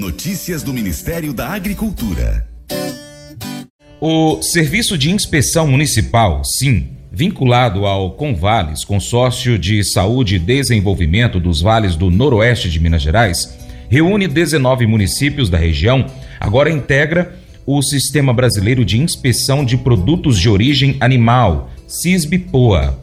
Notícias do Ministério da Agricultura. O Serviço de Inspeção Municipal, SIM, vinculado ao Convales, Consórcio de Saúde e Desenvolvimento dos Vales do Noroeste de Minas Gerais, reúne 19 municípios da região, agora integra o Sistema Brasileiro de Inspeção de Produtos de Origem Animal, CISB-POA.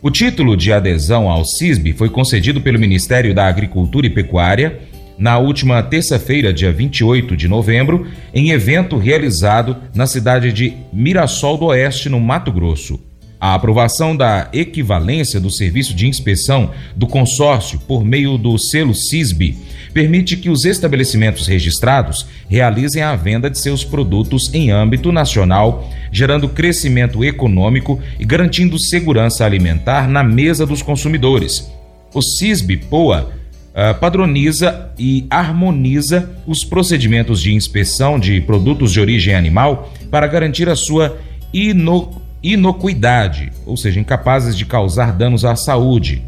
O título de adesão ao CISB foi concedido pelo Ministério da Agricultura e Pecuária na última terça-feira, dia 28 de novembro, em evento realizado na cidade de Mirassol do Oeste, no Mato Grosso. A aprovação da equivalência do serviço de inspeção do consórcio por meio do selo CISB permite que os estabelecimentos registrados realizem a venda de seus produtos em âmbito nacional, gerando crescimento econômico e garantindo segurança alimentar na mesa dos consumidores. O CISB-POA Uh, padroniza e harmoniza os procedimentos de inspeção de produtos de origem animal para garantir a sua ino inocuidade, ou seja, incapazes de causar danos à saúde.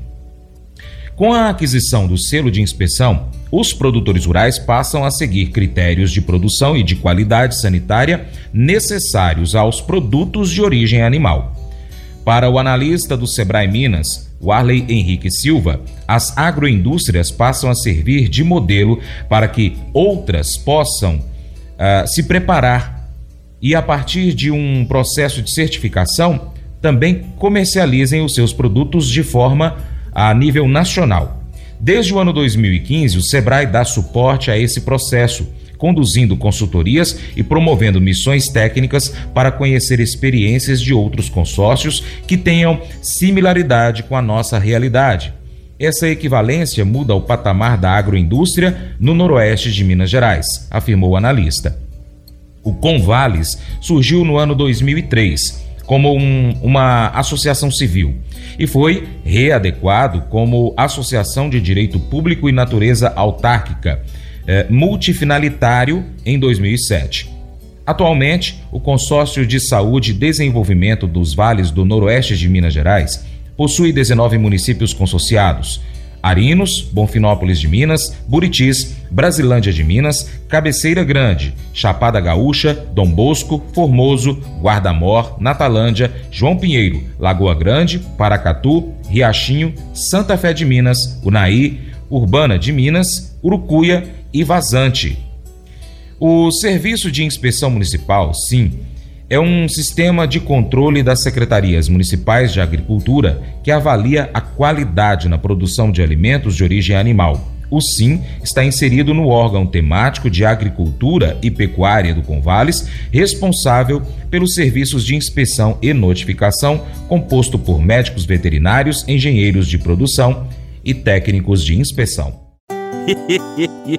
Com a aquisição do selo de inspeção, os produtores rurais passam a seguir critérios de produção e de qualidade sanitária necessários aos produtos de origem animal. Para o analista do Sebrae Minas, Warley Henrique Silva, as agroindústrias passam a servir de modelo para que outras possam uh, se preparar e, a partir de um processo de certificação, também comercializem os seus produtos de forma a nível nacional. Desde o ano 2015, o Sebrae dá suporte a esse processo conduzindo consultorias e promovendo missões técnicas para conhecer experiências de outros consórcios que tenham similaridade com a nossa realidade. Essa equivalência muda o patamar da agroindústria no noroeste de Minas Gerais, afirmou o analista. O Convales surgiu no ano 2003 como um, uma associação civil e foi readequado como Associação de Direito Público e Natureza Autárquica é, multifinalitário em 2007. Atualmente, o Consórcio de Saúde e Desenvolvimento dos Vales do Noroeste de Minas Gerais possui 19 municípios consorciados: Arinos, Bonfinópolis de Minas, Buritis, Brasilândia de Minas, Cabeceira Grande, Chapada Gaúcha, Dom Bosco, Formoso, Guardamor, Natalândia, João Pinheiro, Lagoa Grande, Paracatu, Riachinho, Santa Fé de Minas, Unaí, Urbana de Minas, Urucuia e vazante. O Serviço de Inspeção Municipal, SIM, é um sistema de controle das secretarias municipais de agricultura que avalia a qualidade na produção de alimentos de origem animal. O SIM está inserido no órgão temático de agricultura e pecuária do Convales, responsável pelos serviços de inspeção e notificação, composto por médicos veterinários, engenheiros de produção e técnicos de inspeção. 嘿嘿嘿嘿